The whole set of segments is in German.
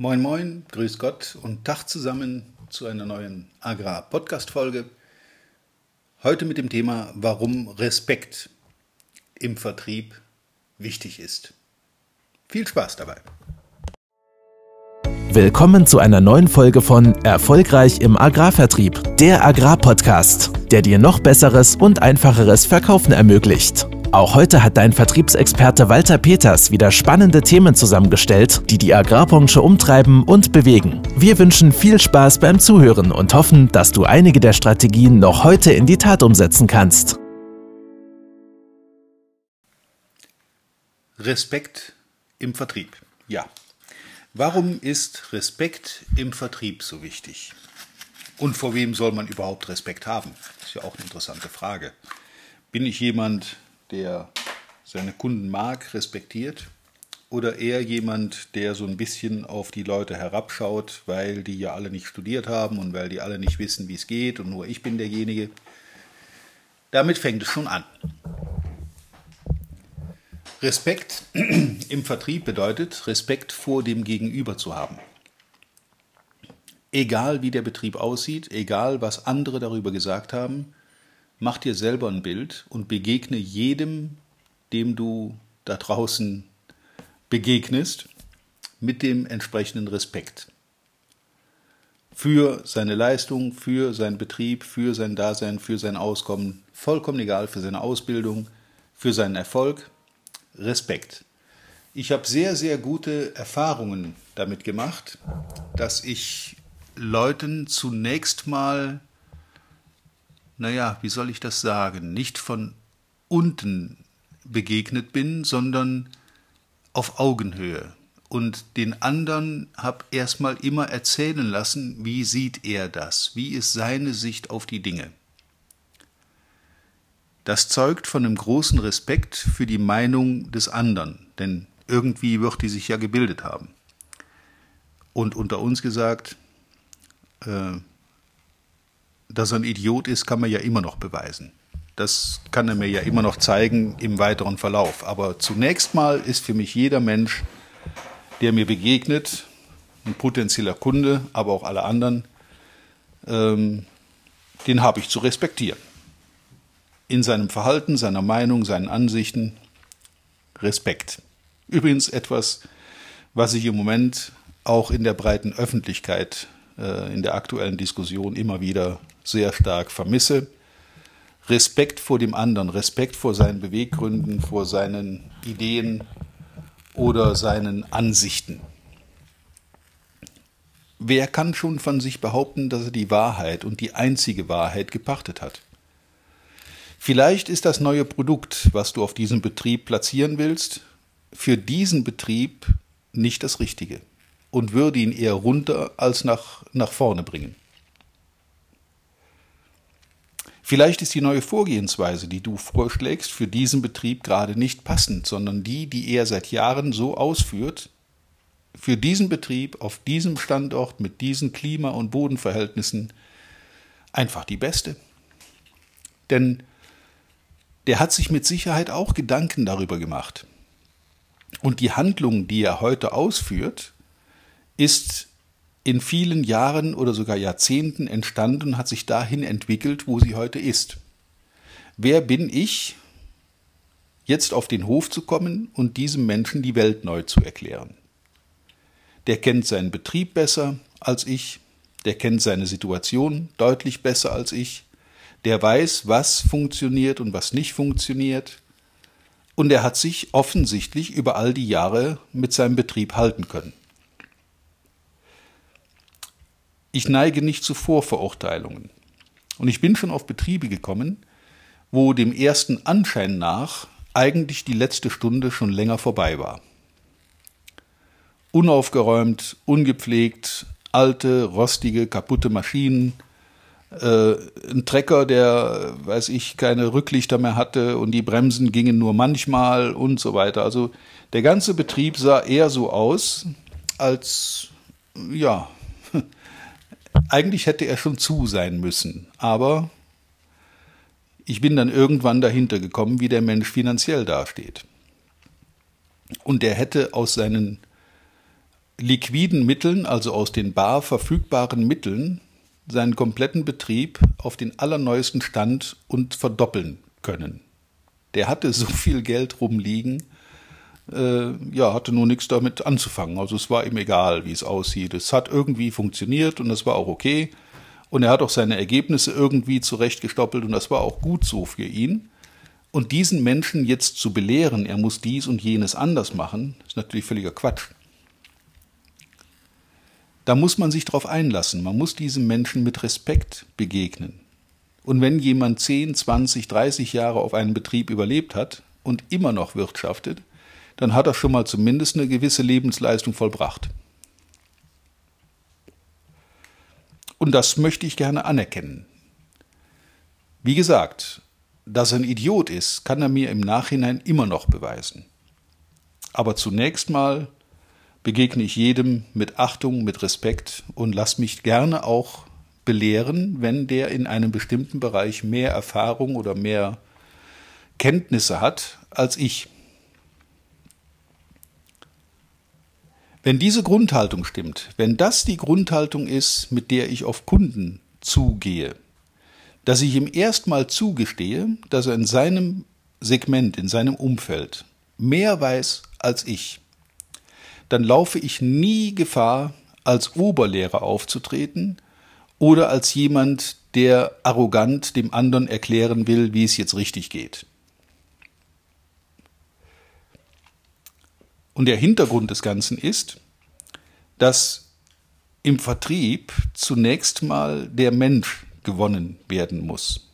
Moin, moin, grüß Gott und Tag zusammen zu einer neuen Agrar-Podcast-Folge. Heute mit dem Thema, warum Respekt im Vertrieb wichtig ist. Viel Spaß dabei. Willkommen zu einer neuen Folge von Erfolgreich im Agrarvertrieb, der Agrarpodcast, der dir noch besseres und einfacheres Verkaufen ermöglicht. Auch heute hat dein Vertriebsexperte Walter Peters wieder spannende Themen zusammengestellt, die die Agrarbranche umtreiben und bewegen. Wir wünschen viel Spaß beim Zuhören und hoffen, dass du einige der Strategien noch heute in die Tat umsetzen kannst. Respekt im Vertrieb. Ja. Warum ist Respekt im Vertrieb so wichtig? Und vor wem soll man überhaupt Respekt haben? Das ist ja auch eine interessante Frage. Bin ich jemand, der seine Kunden mag, respektiert? Oder eher jemand, der so ein bisschen auf die Leute herabschaut, weil die ja alle nicht studiert haben und weil die alle nicht wissen, wie es geht und nur ich bin derjenige? Damit fängt es schon an. Respekt im Vertrieb bedeutet, Respekt vor dem Gegenüber zu haben. Egal wie der Betrieb aussieht, egal was andere darüber gesagt haben, mach dir selber ein Bild und begegne jedem, dem du da draußen begegnest, mit dem entsprechenden Respekt. Für seine Leistung, für seinen Betrieb, für sein Dasein, für sein Auskommen, vollkommen egal, für seine Ausbildung, für seinen Erfolg. Respekt. Ich habe sehr, sehr gute Erfahrungen damit gemacht, dass ich Leuten zunächst mal naja, wie soll ich das sagen, nicht von unten begegnet bin, sondern auf Augenhöhe. Und den anderen habe erstmal immer erzählen lassen, wie sieht er das, wie ist seine Sicht auf die Dinge. Das zeugt von einem großen Respekt für die Meinung des anderen, denn irgendwie wird die sich ja gebildet haben. Und unter uns gesagt, äh, dass er ein Idiot ist, kann man ja immer noch beweisen. Das kann er mir ja immer noch zeigen im weiteren Verlauf. Aber zunächst mal ist für mich jeder Mensch, der mir begegnet, ein potenzieller Kunde, aber auch alle anderen, ähm, den habe ich zu respektieren. In seinem Verhalten, seiner Meinung, seinen Ansichten Respekt. Übrigens etwas, was ich im Moment auch in der breiten Öffentlichkeit, äh, in der aktuellen Diskussion immer wieder sehr stark vermisse. Respekt vor dem anderen, Respekt vor seinen Beweggründen, vor seinen Ideen oder seinen Ansichten. Wer kann schon von sich behaupten, dass er die Wahrheit und die einzige Wahrheit gepachtet hat? Vielleicht ist das neue Produkt, was du auf diesem Betrieb platzieren willst, für diesen Betrieb nicht das Richtige und würde ihn eher runter als nach, nach vorne bringen. Vielleicht ist die neue Vorgehensweise, die du vorschlägst, für diesen Betrieb gerade nicht passend, sondern die, die er seit Jahren so ausführt, für diesen Betrieb auf diesem Standort mit diesen Klima- und Bodenverhältnissen einfach die beste. Denn der hat sich mit Sicherheit auch Gedanken darüber gemacht. Und die Handlung, die er heute ausführt, ist in vielen Jahren oder sogar Jahrzehnten entstanden und hat sich dahin entwickelt, wo sie heute ist. Wer bin ich, jetzt auf den Hof zu kommen und diesem Menschen die Welt neu zu erklären? Der kennt seinen Betrieb besser als ich, der kennt seine Situation deutlich besser als ich, der weiß, was funktioniert und was nicht funktioniert, und er hat sich offensichtlich über all die Jahre mit seinem Betrieb halten können. Ich neige nicht zu Vorverurteilungen. Und ich bin schon auf Betriebe gekommen, wo dem ersten Anschein nach eigentlich die letzte Stunde schon länger vorbei war. Unaufgeräumt, ungepflegt, alte, rostige, kaputte Maschinen, äh, ein Trecker, der, weiß ich, keine Rücklichter mehr hatte und die Bremsen gingen nur manchmal und so weiter. Also der ganze Betrieb sah eher so aus, als, ja, eigentlich hätte er schon zu sein müssen, aber ich bin dann irgendwann dahinter gekommen, wie der Mensch finanziell dasteht. Und er hätte aus seinen liquiden Mitteln, also aus den bar verfügbaren Mitteln, seinen kompletten Betrieb auf den allerneuesten Stand und verdoppeln können. Der hatte so viel Geld rumliegen, äh, ja, hatte nur nichts damit anzufangen. Also es war ihm egal, wie es aussieht. Es hat irgendwie funktioniert und das war auch okay. Und er hat auch seine Ergebnisse irgendwie zurechtgestoppelt und das war auch gut so für ihn. Und diesen Menschen jetzt zu belehren, er muss dies und jenes anders machen, ist natürlich völliger Quatsch. Da muss man sich darauf einlassen. Man muss diesem Menschen mit Respekt begegnen. Und wenn jemand 10, 20, 30 Jahre auf einem Betrieb überlebt hat und immer noch wirtschaftet, dann hat er schon mal zumindest eine gewisse Lebensleistung vollbracht. Und das möchte ich gerne anerkennen. Wie gesagt, dass er ein Idiot ist, kann er mir im Nachhinein immer noch beweisen. Aber zunächst mal begegne ich jedem mit Achtung, mit Respekt und lass mich gerne auch belehren, wenn der in einem bestimmten Bereich mehr Erfahrung oder mehr Kenntnisse hat als ich. Wenn diese Grundhaltung stimmt, wenn das die Grundhaltung ist, mit der ich auf Kunden zugehe, dass ich ihm erstmal zugestehe, dass er in seinem Segment, in seinem Umfeld mehr weiß als ich, dann laufe ich nie Gefahr, als Oberlehrer aufzutreten oder als jemand, der arrogant dem anderen erklären will, wie es jetzt richtig geht. Und der Hintergrund des Ganzen ist, dass im Vertrieb zunächst mal der Mensch gewonnen werden muss.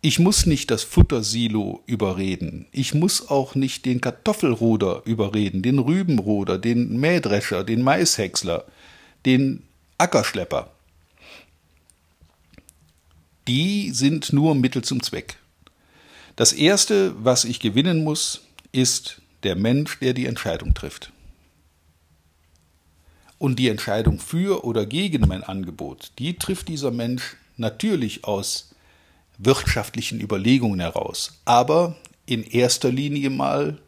Ich muss nicht das Futtersilo überreden. Ich muss auch nicht den Kartoffelruder überreden, den Rübenruder, den Mähdrescher, den Maishäcksler, den Ackerschlepper. Die sind nur Mittel zum Zweck. Das Erste, was ich gewinnen muss, ist der Mensch, der die Entscheidung trifft. Und die Entscheidung für oder gegen mein Angebot, die trifft dieser Mensch natürlich aus wirtschaftlichen Überlegungen heraus, aber in erster Linie mal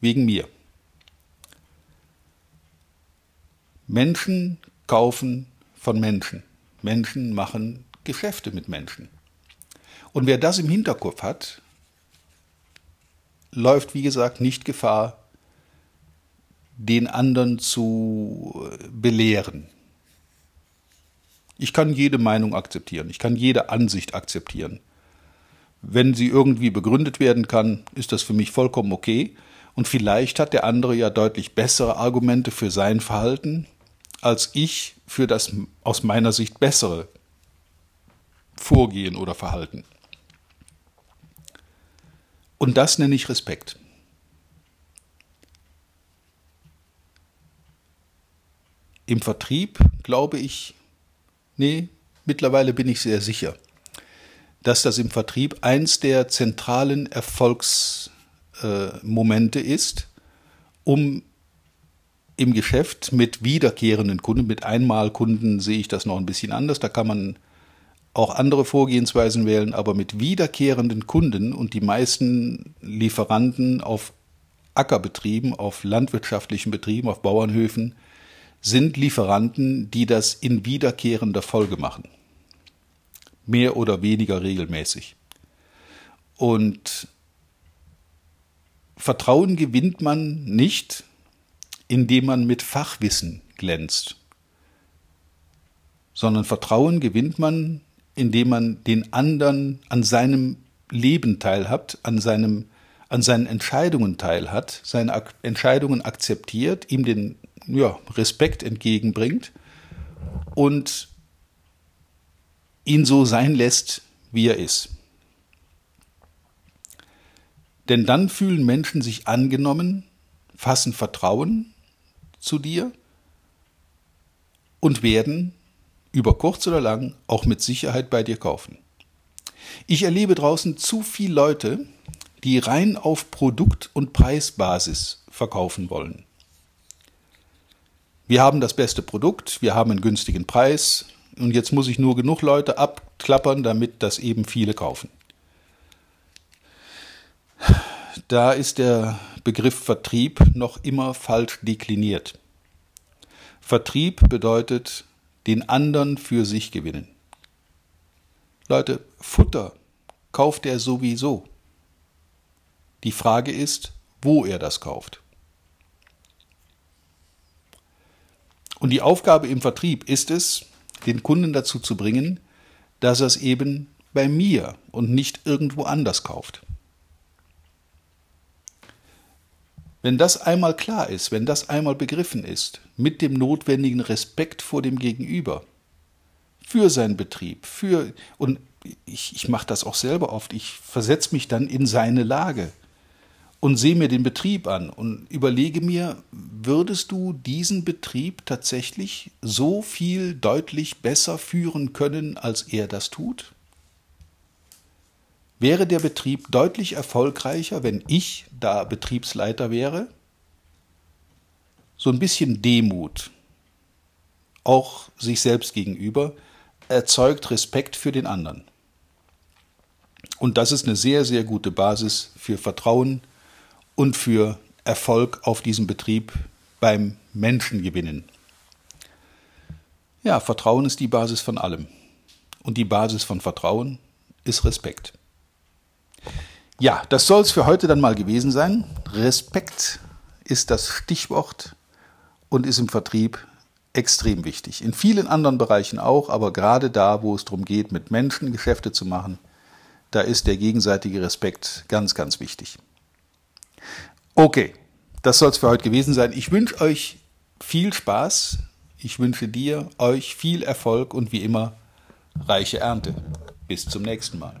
wegen mir. Menschen kaufen von Menschen. Menschen machen Geschäfte mit Menschen. Und wer das im Hinterkopf hat, läuft, wie gesagt, nicht Gefahr, den anderen zu belehren. Ich kann jede Meinung akzeptieren, ich kann jede Ansicht akzeptieren. Wenn sie irgendwie begründet werden kann, ist das für mich vollkommen okay. Und vielleicht hat der andere ja deutlich bessere Argumente für sein Verhalten, als ich für das aus meiner Sicht bessere Vorgehen oder Verhalten. Und das nenne ich Respekt. Im Vertrieb glaube ich, nee, mittlerweile bin ich sehr sicher, dass das im Vertrieb eins der zentralen Erfolgsmomente äh, ist, um im Geschäft mit wiederkehrenden Kunden, mit Einmalkunden sehe ich das noch ein bisschen anders. Da kann man auch andere Vorgehensweisen wählen, aber mit wiederkehrenden Kunden und die meisten Lieferanten auf Ackerbetrieben, auf landwirtschaftlichen Betrieben, auf Bauernhöfen sind Lieferanten, die das in wiederkehrender Folge machen. Mehr oder weniger regelmäßig. Und Vertrauen gewinnt man nicht, indem man mit Fachwissen glänzt, sondern Vertrauen gewinnt man, indem man den anderen an seinem Leben teilhabt, an seinem an seinen Entscheidungen teilhat, seine Ak Entscheidungen akzeptiert, ihm den ja, Respekt entgegenbringt und ihn so sein lässt, wie er ist. Denn dann fühlen Menschen sich angenommen, fassen Vertrauen zu dir und werden über kurz oder lang auch mit Sicherheit bei dir kaufen. Ich erlebe draußen zu viele Leute, die rein auf Produkt- und Preisbasis verkaufen wollen. Wir haben das beste Produkt, wir haben einen günstigen Preis und jetzt muss ich nur genug Leute abklappern, damit das eben viele kaufen. Da ist der Begriff Vertrieb noch immer falsch dekliniert. Vertrieb bedeutet den anderen für sich gewinnen. Leute, Futter kauft er sowieso. Die Frage ist, wo er das kauft. Und die Aufgabe im Vertrieb ist es, den Kunden dazu zu bringen, dass er es eben bei mir und nicht irgendwo anders kauft. Wenn das einmal klar ist, wenn das einmal begriffen ist, mit dem notwendigen Respekt vor dem Gegenüber, für seinen Betrieb, für und ich, ich mache das auch selber oft, ich versetze mich dann in seine Lage und sehe mir den Betrieb an und überlege mir, würdest du diesen Betrieb tatsächlich so viel deutlich besser führen können, als er das tut? Wäre der Betrieb deutlich erfolgreicher, wenn ich da Betriebsleiter wäre? So ein bisschen Demut, auch sich selbst gegenüber, erzeugt Respekt für den anderen. Und das ist eine sehr, sehr gute Basis für Vertrauen und für Erfolg auf diesem Betrieb beim Menschengewinnen. Ja, Vertrauen ist die Basis von allem. Und die Basis von Vertrauen ist Respekt. Ja, das soll es für heute dann mal gewesen sein. Respekt ist das Stichwort und ist im Vertrieb extrem wichtig. In vielen anderen Bereichen auch, aber gerade da, wo es darum geht, mit Menschen Geschäfte zu machen, da ist der gegenseitige Respekt ganz, ganz wichtig. Okay, das soll es für heute gewesen sein. Ich wünsche euch viel Spaß. Ich wünsche dir, euch viel Erfolg und wie immer reiche Ernte. Bis zum nächsten Mal.